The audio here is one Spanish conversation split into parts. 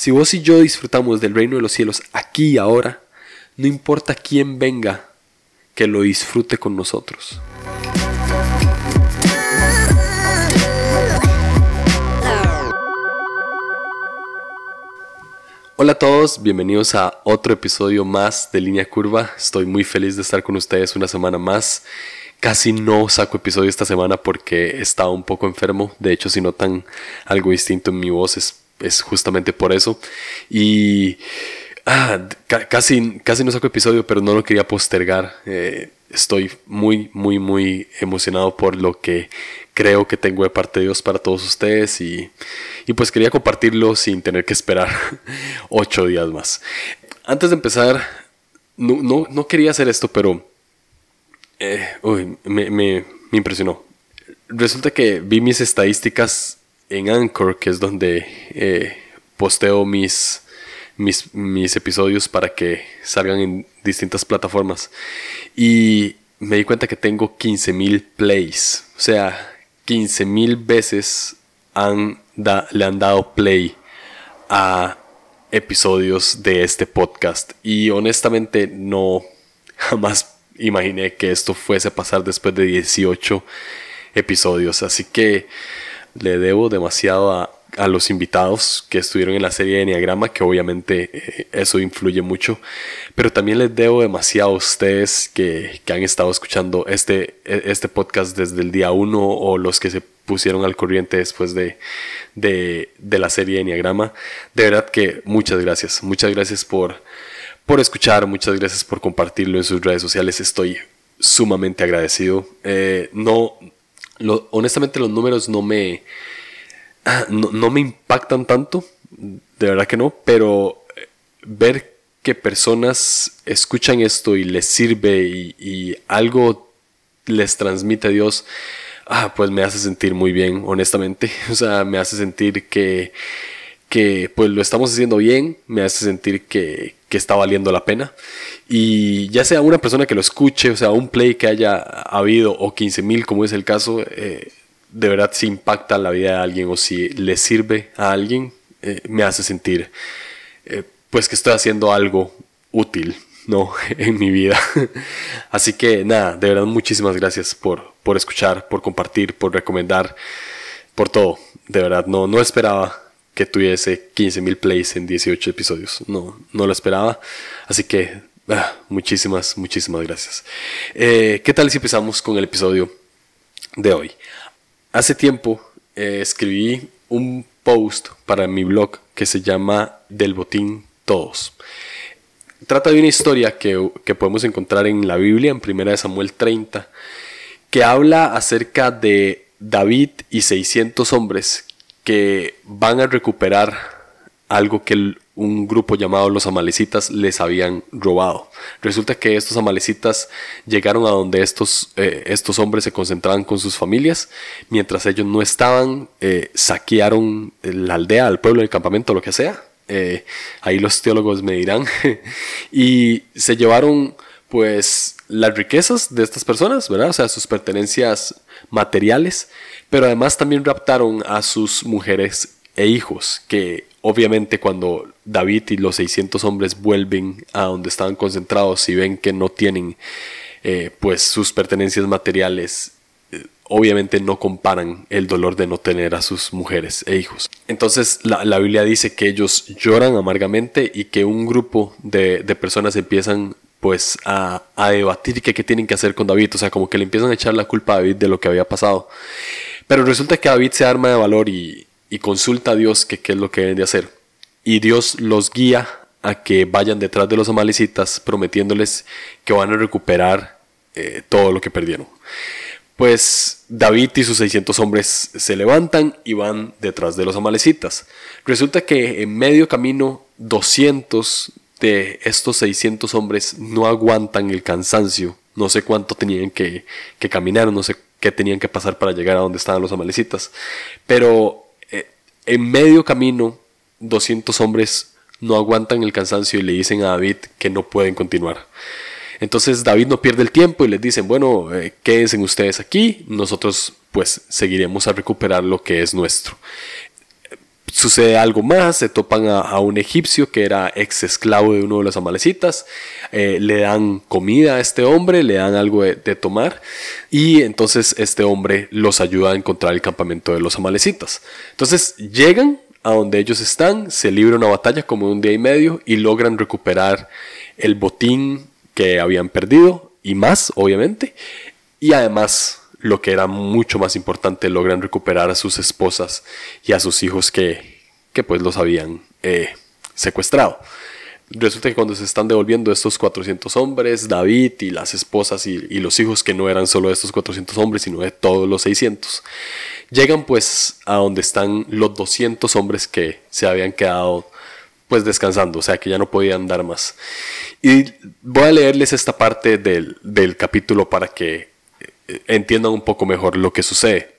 Si vos y yo disfrutamos del reino de los cielos aquí y ahora, no importa quién venga, que lo disfrute con nosotros. Hola a todos, bienvenidos a otro episodio más de Línea Curva. Estoy muy feliz de estar con ustedes una semana más. Casi no saco episodio esta semana porque estaba un poco enfermo. De hecho, si notan algo distinto en mi voz es, es justamente por eso. Y ah, casi, casi no saco episodio, pero no lo quería postergar. Eh, estoy muy, muy, muy emocionado por lo que creo que tengo de parte de Dios para todos ustedes y, y pues quería compartirlo sin tener que esperar ocho días más. Antes de empezar, no, no, no quería hacer esto, pero eh, me, me, impresionó. Resulta que vi mis estadísticas en Anchor, que es donde eh, posteo mis, mis, mis, episodios para que salgan en distintas plataformas. Y me di cuenta que tengo 15.000 plays. O sea, 15.000 veces han le han dado play a episodios de este podcast. Y honestamente no jamás imaginé que esto fuese a pasar después de 18 episodios. Así que le debo demasiado a, los invitados que estuvieron en la serie de Enneagrama, que obviamente eh, eso influye mucho. Pero también les debo demasiado a ustedes que, han estado escuchando este, e, este podcast desde el día 1 o los que se pusieron al corriente después de, de, de la serie de Enneagrama. De verdad que muchas gracias. Muchas gracias por por escuchar, muchas gracias por compartirlo en sus redes sociales. Estoy sumamente agradecido. Eh, no, honestamente los números no me, no, me impactan tanto, de verdad que no, pero eh, ver que personas escuchan esto y les sirve y, algo les transmite a Dios, ah, pues me hace sentir muy bien, honestamente. O sea, me hace sentir que, que pues lo estamos haciendo bien, me hace sentir que, que está valiendo la pena. Y ya sea una persona que lo escuche, o sea, un play que haya habido o 15 mil, como es el caso, eh, de verdad si impacta la vida de alguien o si le sirve a alguien, eh, me hace sentir eh, pues que estoy haciendo algo útil, ¿no? en mi vida. Así que nada, de verdad muchísimas gracias por, por escuchar, por compartir, por recomendar, por todo. De verdad, no, no esperaba que tuviese 15.000 plays en 18 episodios. No, no lo esperaba. Así que ah, muchísimas, muchísimas gracias. Eh, ¿Qué tal si empezamos con el episodio de hoy? Hace tiempo eh, escribí un post para mi blog que se llama Del Botín Todos. Trata de una historia que, que podemos encontrar en la Biblia, en 1 Samuel 30, que habla acerca de David y 600 hombres que van a recuperar algo que un grupo llamado los amalecitas les habían robado. Resulta que estos amalecitas llegaron a donde estos, eh, estos hombres se concentraban con sus familias, mientras ellos no estaban, eh, saquearon la aldea, el pueblo, el campamento, lo que sea. Eh, ahí los teólogos me dirán. y se llevaron pues las riquezas de estas personas, ¿verdad? O sea, sus pertenencias materiales pero además también raptaron a sus mujeres e hijos, que obviamente cuando David y los 600 hombres vuelven a donde estaban concentrados y ven que no tienen eh, pues sus pertenencias materiales, eh, obviamente no comparan el dolor de no tener a sus mujeres e hijos. Entonces la, Biblia dice que ellos lloran amargamente y que un grupo de, personas empiezan pues a, debatir qué, qué tienen que hacer con David, o sea, como que le empiezan a echar la culpa a David de lo que había pasado. Pero resulta que David se arma de valor y, consulta a Dios que qué es lo que deben de hacer. Y Dios los guía a que vayan detrás de los amalecitas prometiéndoles que van a recuperar eh, todo lo que perdieron. Pues David y sus 600 hombres se levantan y van detrás de los amalecitas. Resulta que en medio camino 200 de estos 600 hombres no aguantan el cansancio. No sé cuánto tenían que, que caminar, no sé que tenían que pasar para llegar a donde estaban los amalecitas. Pero eh, en medio camino, 200 hombres no aguantan el cansancio y le dicen a David que no pueden continuar. Entonces David no pierde el tiempo y les dicen, bueno, eh, quédense ustedes aquí, nosotros pues seguiremos a recuperar lo que es nuestro. Sucede algo más, se topan a, un egipcio que era ex esclavo de uno de los amalecitas, eh, le dan comida a este hombre, le dan algo de, tomar y entonces este hombre los ayuda a encontrar el campamento de los amalecitas. Entonces llegan a donde ellos están, se libra una batalla como un día y medio y logran recuperar el botín que habían perdido y más, obviamente, y además lo que era mucho más importante, logran recuperar a sus esposas y a sus hijos que, que pues los habían eh, secuestrado. Resulta que cuando se están devolviendo estos 400 hombres, David y las esposas y, los hijos, que no eran solo estos 400 hombres, sino de todos los 600, llegan pues a donde están los 200 hombres que se habían quedado pues descansando, o sea que ya no podían dar más. Y voy a leerles esta parte del, del capítulo para que entiendan un poco mejor lo que sucede.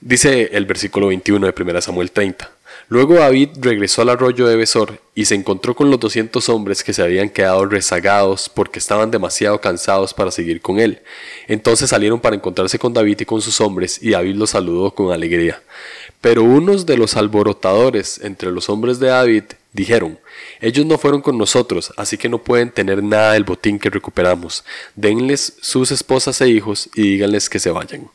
Dice el versículo 21 de 1 Samuel 30. Luego David regresó al arroyo de Besor y se encontró con los 200 hombres que se habían quedado rezagados porque estaban demasiado cansados para seguir con él. Entonces salieron para encontrarse con David y con sus hombres y David los saludó con alegría. Pero unos de los alborotadores entre los hombres de David dijeron, ellos no fueron con nosotros, así que no pueden tener nada del botín que recuperamos. Denles sus esposas e hijos y díganles que se vayan.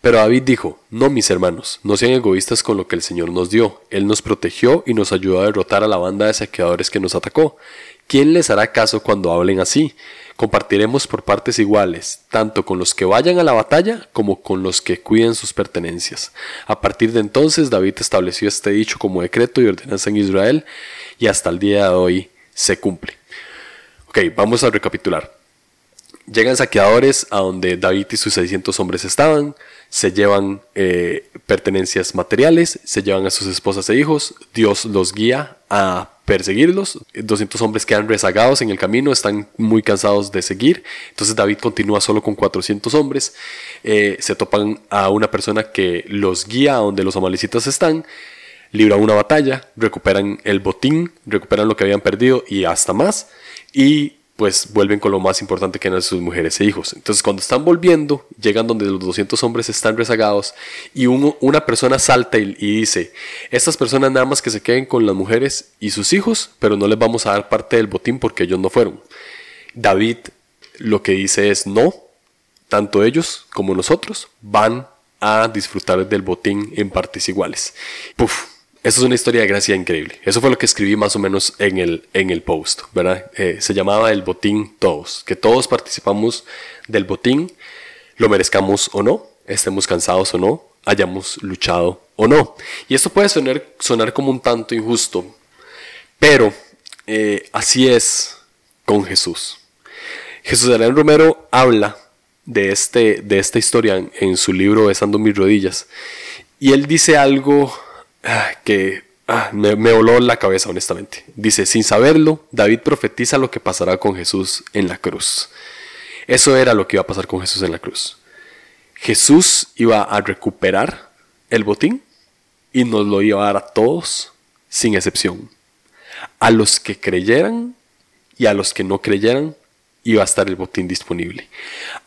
Pero David dijo, no mis hermanos, no sean egoístas con lo que el Señor nos dio. Él nos protegió y nos ayudó a derrotar a la banda de saqueadores que nos atacó. ¿Quién les hará caso cuando hablen así? Compartiremos por partes iguales, tanto con los que vayan a la batalla como con los que cuiden sus pertenencias. A partir de entonces David estableció este dicho como decreto y ordenanza en Israel y hasta el día de hoy se cumple. Ok, vamos a recapitular. Llegan saqueadores a donde David y sus 600 hombres estaban, se llevan eh, pertenencias materiales, se llevan a sus esposas e hijos, Dios los guía a perseguirlos, 200 hombres quedan rezagados en el camino, están muy cansados de seguir, entonces David continúa solo con 400 hombres, eh, se topan a una persona que los guía a donde los amalecitas están, libran una batalla, recuperan el botín, recuperan lo que habían perdido y hasta más, y pues vuelven con lo más importante que eran sus mujeres e hijos. Entonces cuando están volviendo, llegan donde los 200 hombres están rezagados y una persona salta y, y, dice, estas personas nada más que se queden con las mujeres y sus hijos, pero no les vamos a dar parte del botín porque ellos no fueron. David lo que dice es, no, tanto ellos como nosotros van a disfrutar del botín en partes iguales. Puf, eso es una historia de gracia increíble. Eso fue lo que escribí más o menos en el, en el post, ¿verdad? Eh, se llamaba el botín todos, que todos participamos del botín, lo merezcamos o no, estemos cansados o no, hayamos luchado o no. Y esto puede sonar, sonar como un tanto injusto, pero eh, así es con Jesús. Jesús Adrián Romero habla de, este, de esta historia en, en su libro Besando mis rodillas y él dice algo que ah, me, voló la cabeza, honestamente. Dice, sin saberlo, David profetiza lo que pasará con Jesús en la cruz. Eso era lo que iba a pasar con Jesús en la cruz. Jesús iba a recuperar el botín y nos lo iba a dar a todos, sin excepción. A los que creyeran y a los que no creyeran, iba a estar el botín disponible.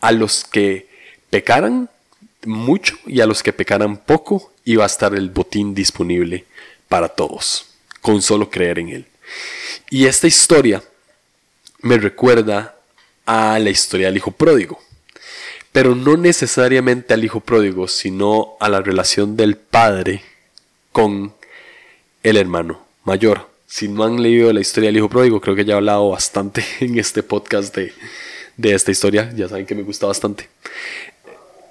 A los que pecaran mucho y a los que pecaran poco, iba a estar el botín disponible para todos, con solo creer en Él. Y esta historia me recuerda a la historia del hijo pródigo, pero no necesariamente al hijo pródigo, sino a la relación del padre con el hermano mayor. Si no han leído la historia del hijo pródigo, creo que ya he hablado bastante en este podcast de, de esta historia, ya saben que me gusta bastante.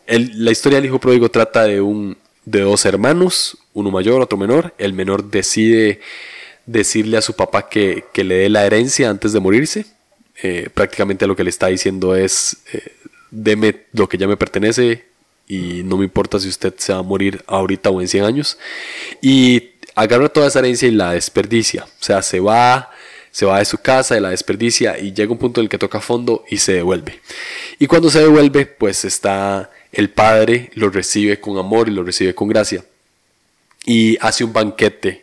La historia del hijo pródigo trata de un de dos hermanos, uno mayor, otro menor. El menor decide decirle a su papá que, le dé la herencia antes de morirse. Eh, prácticamente lo que le está diciendo es, eh, deme lo que ya me pertenece y no me importa si usted se va a morir ahorita o en 100 años. Y agarra toda esa herencia y la desperdicia. O sea, se va, se va de su casa y la desperdicia y llega un punto en el que toca fondo y se devuelve. Y cuando se devuelve, pues está el padre lo recibe con amor y lo recibe con gracia. Y hace un banquete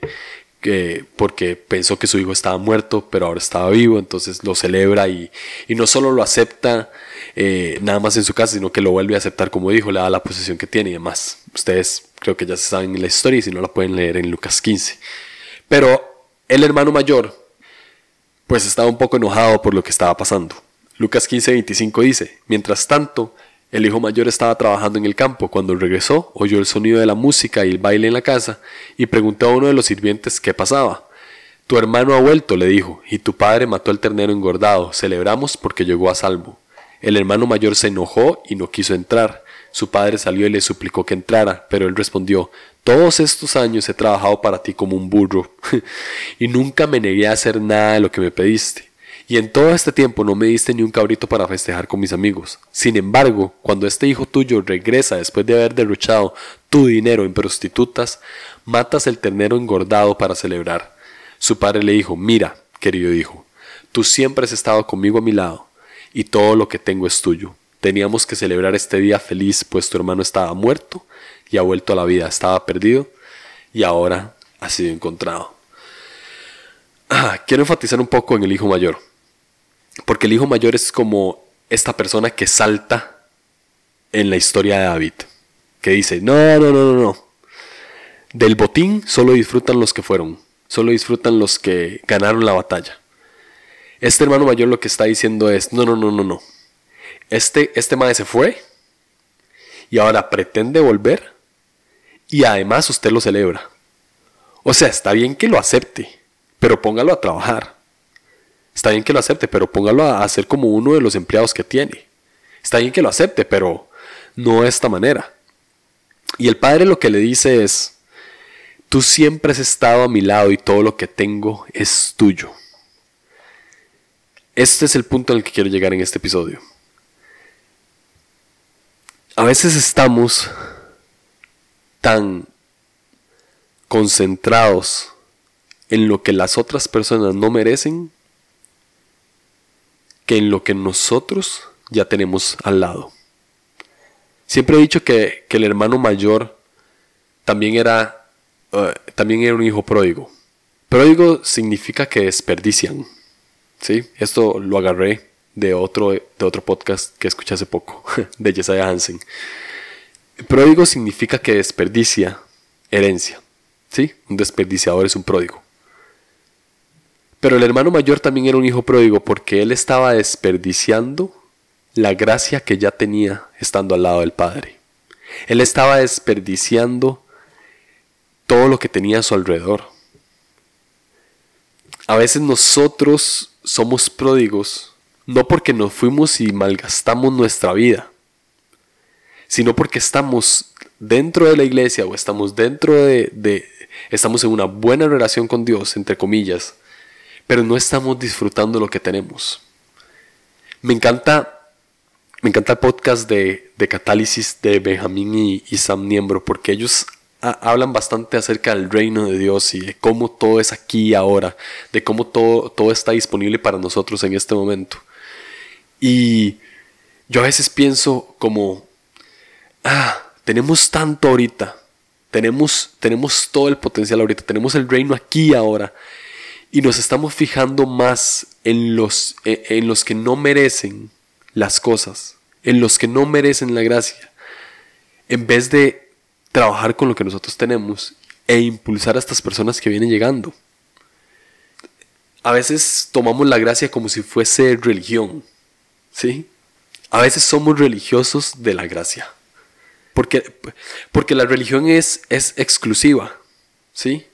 que, porque pensó que su hijo estaba muerto, pero ahora estaba vivo, entonces lo celebra y, no solo lo acepta eh, nada más en su casa, sino que lo vuelve a aceptar como hijo, le da la posesión que tiene y demás. Ustedes creo que ya saben la historia y si no la pueden leer en Lucas 15. Pero el hermano mayor, pues estaba un poco enojado por lo que estaba pasando. Lucas 15, 25 dice, mientras tanto, el hijo mayor estaba trabajando en el campo. Cuando regresó, oyó el sonido de la música y el baile en la casa y preguntó a uno de los sirvientes qué pasaba. Tu hermano ha vuelto, le dijo, y tu padre mató al ternero engordado. Celebramos porque llegó a salvo. El hermano mayor se enojó y no quiso entrar. Su padre salió y le suplicó que entrara, pero él respondió, Todos estos años he trabajado para ti como un burro, y nunca me negué a hacer nada de lo que me pediste. Y en todo este tiempo no me diste ni un cabrito para festejar con mis amigos. Sin embargo, cuando este hijo tuyo regresa después de haber derrochado tu dinero en prostitutas, matas el ternero engordado para celebrar. Su padre le dijo, mira, querido hijo, tú siempre has estado conmigo a mi lado, y todo lo que tengo es tuyo. Teníamos que celebrar este día feliz, pues tu hermano estaba muerto y ha vuelto a la vida, estaba perdido y ahora ha sido encontrado. Ah, quiero enfatizar un poco en el hijo mayor. Porque el hijo mayor es como esta persona que salta en la historia de David. Que dice, no, no, no, no, no. Del botín solo disfrutan los que fueron. Solo disfrutan los que ganaron la batalla. Este hermano mayor lo que está diciendo es, no, no, no, no, no. Este, este madre se fue y ahora pretende volver y además usted lo celebra. O sea, está bien que lo acepte, pero póngalo a trabajar. Está bien que lo acepte, pero póngalo a hacer como uno de los empleados que tiene. Está bien que lo acepte, pero no de esta manera. Y el padre lo que le dice es, tú siempre has estado a mi lado y todo lo que tengo es tuyo. Este es el punto el que quiero llegar en este episodio. A veces estamos tan concentrados en lo que las otras personas no merecen que en lo que nosotros ya tenemos al lado. Siempre he dicho que, el hermano mayor también era, eh, también era un hijo pródigo. Pródigo significa que desperdician. ¿sí? Esto lo agarré de otro, de otro podcast que escuché hace poco, de Jesiah Hansen. Pródigo significa que desperdicia herencia. ¿sí? Un desperdiciador es un pródigo. Pero el hermano mayor también era un hijo pródigo porque él estaba desperdiciando la gracia que ya tenía estando al lado del Padre. Él estaba desperdiciando todo lo que tenía a su alrededor. A veces nosotros somos pródigos no porque nos fuimos y malgastamos nuestra vida, sino porque estamos dentro de la iglesia o estamos dentro de, de estamos en una buena relación con Dios, entre comillas, pero no estamos disfrutando lo que tenemos. Me encanta, me encanta el podcast de, de Catálisis de Benjamín y, Sam Niembro, porque ellos hablan bastante acerca del reino de Dios y de cómo todo es aquí y ahora, de cómo todo, todo está disponible para nosotros en este momento. Y yo a veces pienso como, ah, tenemos tanto ahorita, tenemos, tenemos todo el potencial ahorita, tenemos el reino aquí y ahora, y nos estamos fijando más en los, e, en los que no merecen las cosas, en los que no merecen la gracia, en vez de trabajar con lo que nosotros tenemos e impulsar a estas personas que vienen llegando. A veces tomamos la gracia como si fuese religión, ¿sí? A veces somos religiosos de la gracia. Porque, porque la religión es, es exclusiva, ¿sí?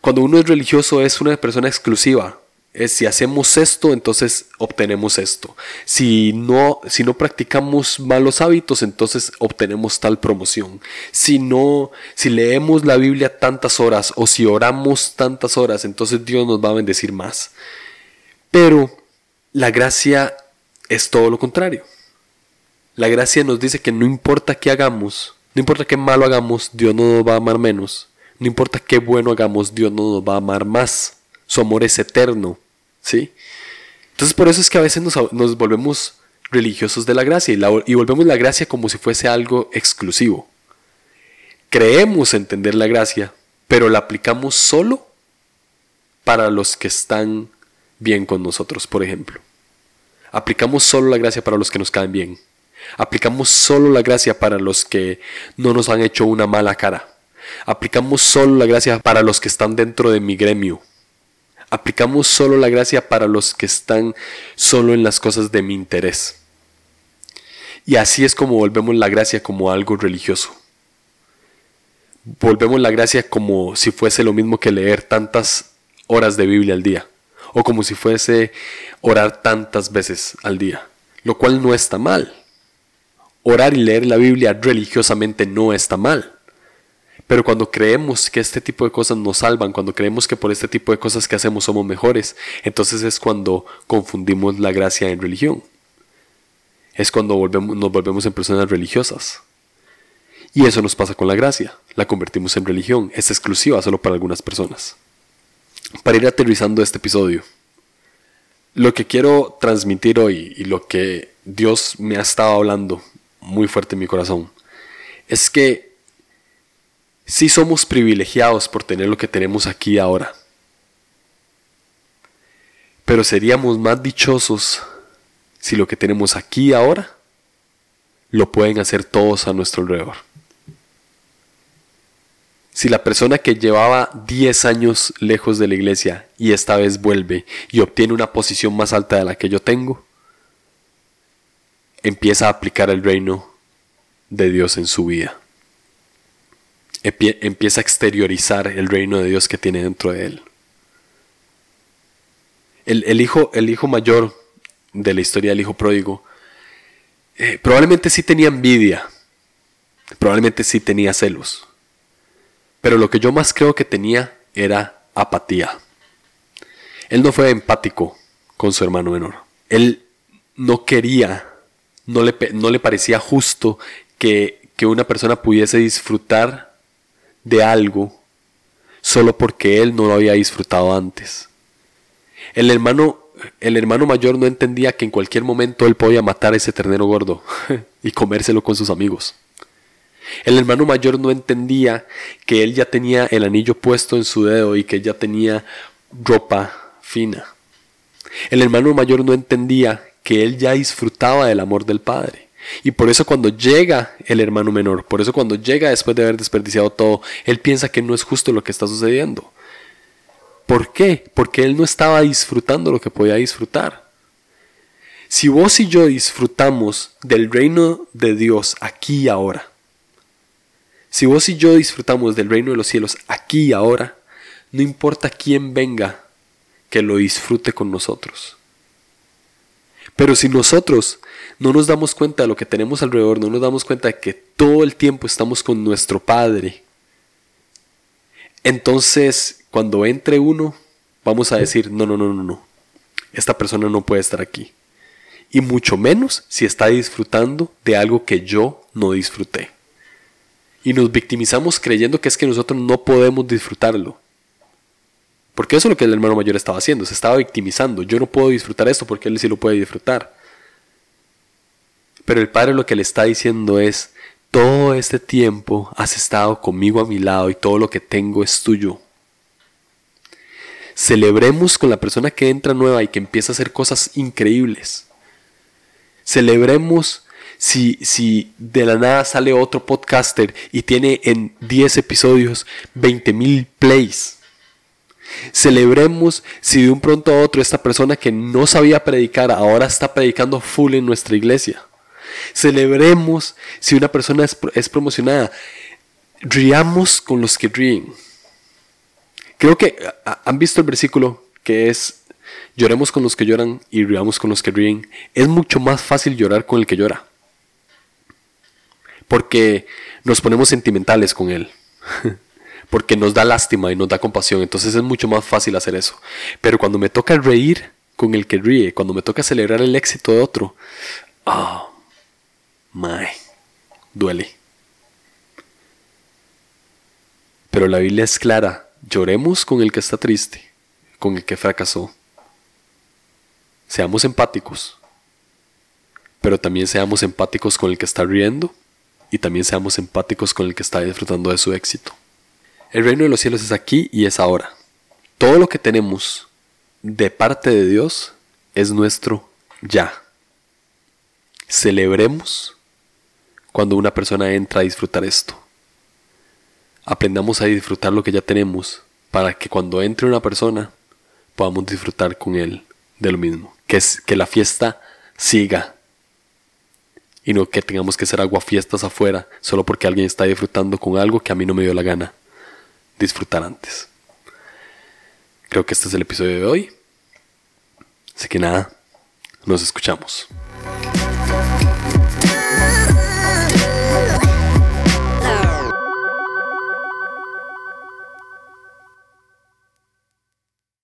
Cuando uno es religioso es una persona exclusiva. Si hacemos esto, entonces obtenemos esto. Si no, si no practicamos malos hábitos, entonces obtenemos tal promoción. Si no, si leemos la Biblia tantas horas o si oramos tantas horas, entonces Dios nos va a bendecir más. Pero la gracia es todo lo contrario. La gracia nos dice que no importa qué hagamos, no importa qué malo hagamos, Dios no nos va a amar menos. No importa qué bueno hagamos, Dios no nos va a amar más. Su amor es eterno. ¿Sí? Entonces por eso es que a veces nos, volvemos religiosos de la gracia y, y volvemos la gracia como si fuese algo exclusivo. Creemos entender la gracia, pero la aplicamos solo para los que están bien con nosotros, por ejemplo. Aplicamos solo la gracia para los que nos caen bien. Aplicamos solo la gracia para los que no nos han hecho una mala cara. Aplicamos solo la gracia para los que están dentro de mi gremio. Aplicamos solo la gracia para los que están solo en las cosas de mi interés. Y así es como volvemos la gracia como algo religioso. Volvemos la gracia como si fuese lo mismo que leer tantas horas de Biblia al día. O como si fuese orar tantas veces al día. Lo cual no está mal. Orar y leer la Biblia religiosamente no está mal. Pero cuando creemos que este tipo de cosas nos salvan, cuando creemos que por este tipo de cosas que hacemos somos mejores, entonces es cuando confundimos la gracia en religión. Es cuando volvemos, nos volvemos en personas religiosas. Y eso nos pasa con la gracia. La convertimos en religión. Es exclusiva solo para algunas personas. Para ir aterrizando este episodio, lo que quiero transmitir hoy y lo que Dios me ha estado hablando muy fuerte en mi corazón es que si somos privilegiados por tener lo que tenemos aquí ahora, pero seríamos más dichosos si lo que tenemos aquí ahora lo pueden hacer todos a nuestro alrededor. Si la persona que llevaba 10 años lejos de la iglesia y esta vez vuelve y obtiene una posición más alta de la que yo tengo, empieza a aplicar el reino de Dios en su vida. Empieza a exteriorizar el reino de Dios que tiene dentro de él. El, hijo, el hijo mayor de la historia del hijo pródigo eh, probablemente sí tenía envidia, probablemente sí tenía celos pero lo que yo más creo que tenía era apatía. Él no fue empático con su hermano menor. Él no quería, no le, no le parecía justo que, que una persona pudiese disfrutar de algo solo porque él no lo había disfrutado antes. El hermano, el hermano mayor no entendía que en cualquier momento él podía matar a ese ternero gordo y comérselo con sus amigos. El hermano mayor no entendía que él ya tenía el anillo puesto en su dedo y que ya tenía ropa fina. El hermano mayor no entendía que él ya disfrutaba del amor del Padre. Y por eso cuando llega el hermano menor, por eso cuando llega después de haber desperdiciado todo, él piensa que no es justo lo que está sucediendo. ¿Por qué? Porque él no estaba disfrutando lo que podía disfrutar. Si vos y yo disfrutamos del reino de Dios aquí y ahora, si vos y yo disfrutamos del reino de los cielos aquí y ahora, no importa quién venga que lo disfrute con nosotros. Pero si nosotros no nos damos cuenta de lo que tenemos alrededor, no nos damos cuenta de que todo el tiempo estamos con nuestro Padre, entonces cuando entre uno, vamos a decir, no, no, no, no, no, esta persona no puede estar aquí. Y mucho menos si está disfrutando de algo que yo no disfruté y nos victimizamos creyendo que es que nosotros no podemos disfrutarlo. Porque eso es lo que el hermano mayor estaba haciendo, se estaba victimizando. Yo no puedo disfrutar esto porque él sí lo puede disfrutar. Pero el padre lo que le está diciendo es, todo este tiempo has estado conmigo a mi lado y todo lo que tengo es tuyo. Celebremos con la persona que entra nueva y que empieza a hacer cosas increíbles. Celebremos si, si de la nada sale otro podcaster y tiene en 10 episodios 20.000 plays. Celebremos si de un pronto a otro esta persona que no sabía predicar ahora está predicando full en nuestra iglesia. Celebremos si una persona es, promocionada. Riamos con los que ríen. Creo que han visto el versículo que es lloremos con los que lloran y riamos con los que ríen. Es mucho más fácil llorar con el que llora porque nos ponemos sentimentales con Él, porque nos da lástima y nos da compasión, entonces es mucho más fácil hacer eso. Pero cuando me toca reír con el que ríe, cuando me toca celebrar el éxito de otro, oh, my, duele. Pero la Biblia es clara, lloremos con el que está triste, con el que fracasó. Seamos empáticos, pero también seamos empáticos con el que está riendo y también seamos empáticos con el que está disfrutando de su éxito. El reino de los cielos es aquí y es ahora. Todo lo que tenemos de parte de Dios es nuestro ya. Celebremos cuando una persona entra a disfrutar esto. Aprendamos a disfrutar lo que ya tenemos para que cuando entre una persona podamos disfrutar con él de lo mismo. Que, es, que la fiesta siga y no que tengamos que hacer aguafiestas afuera solo porque alguien está disfrutando con algo que a mí no me dio la gana disfrutar antes. Creo que este es el episodio de hoy. Así que nada, nos escuchamos.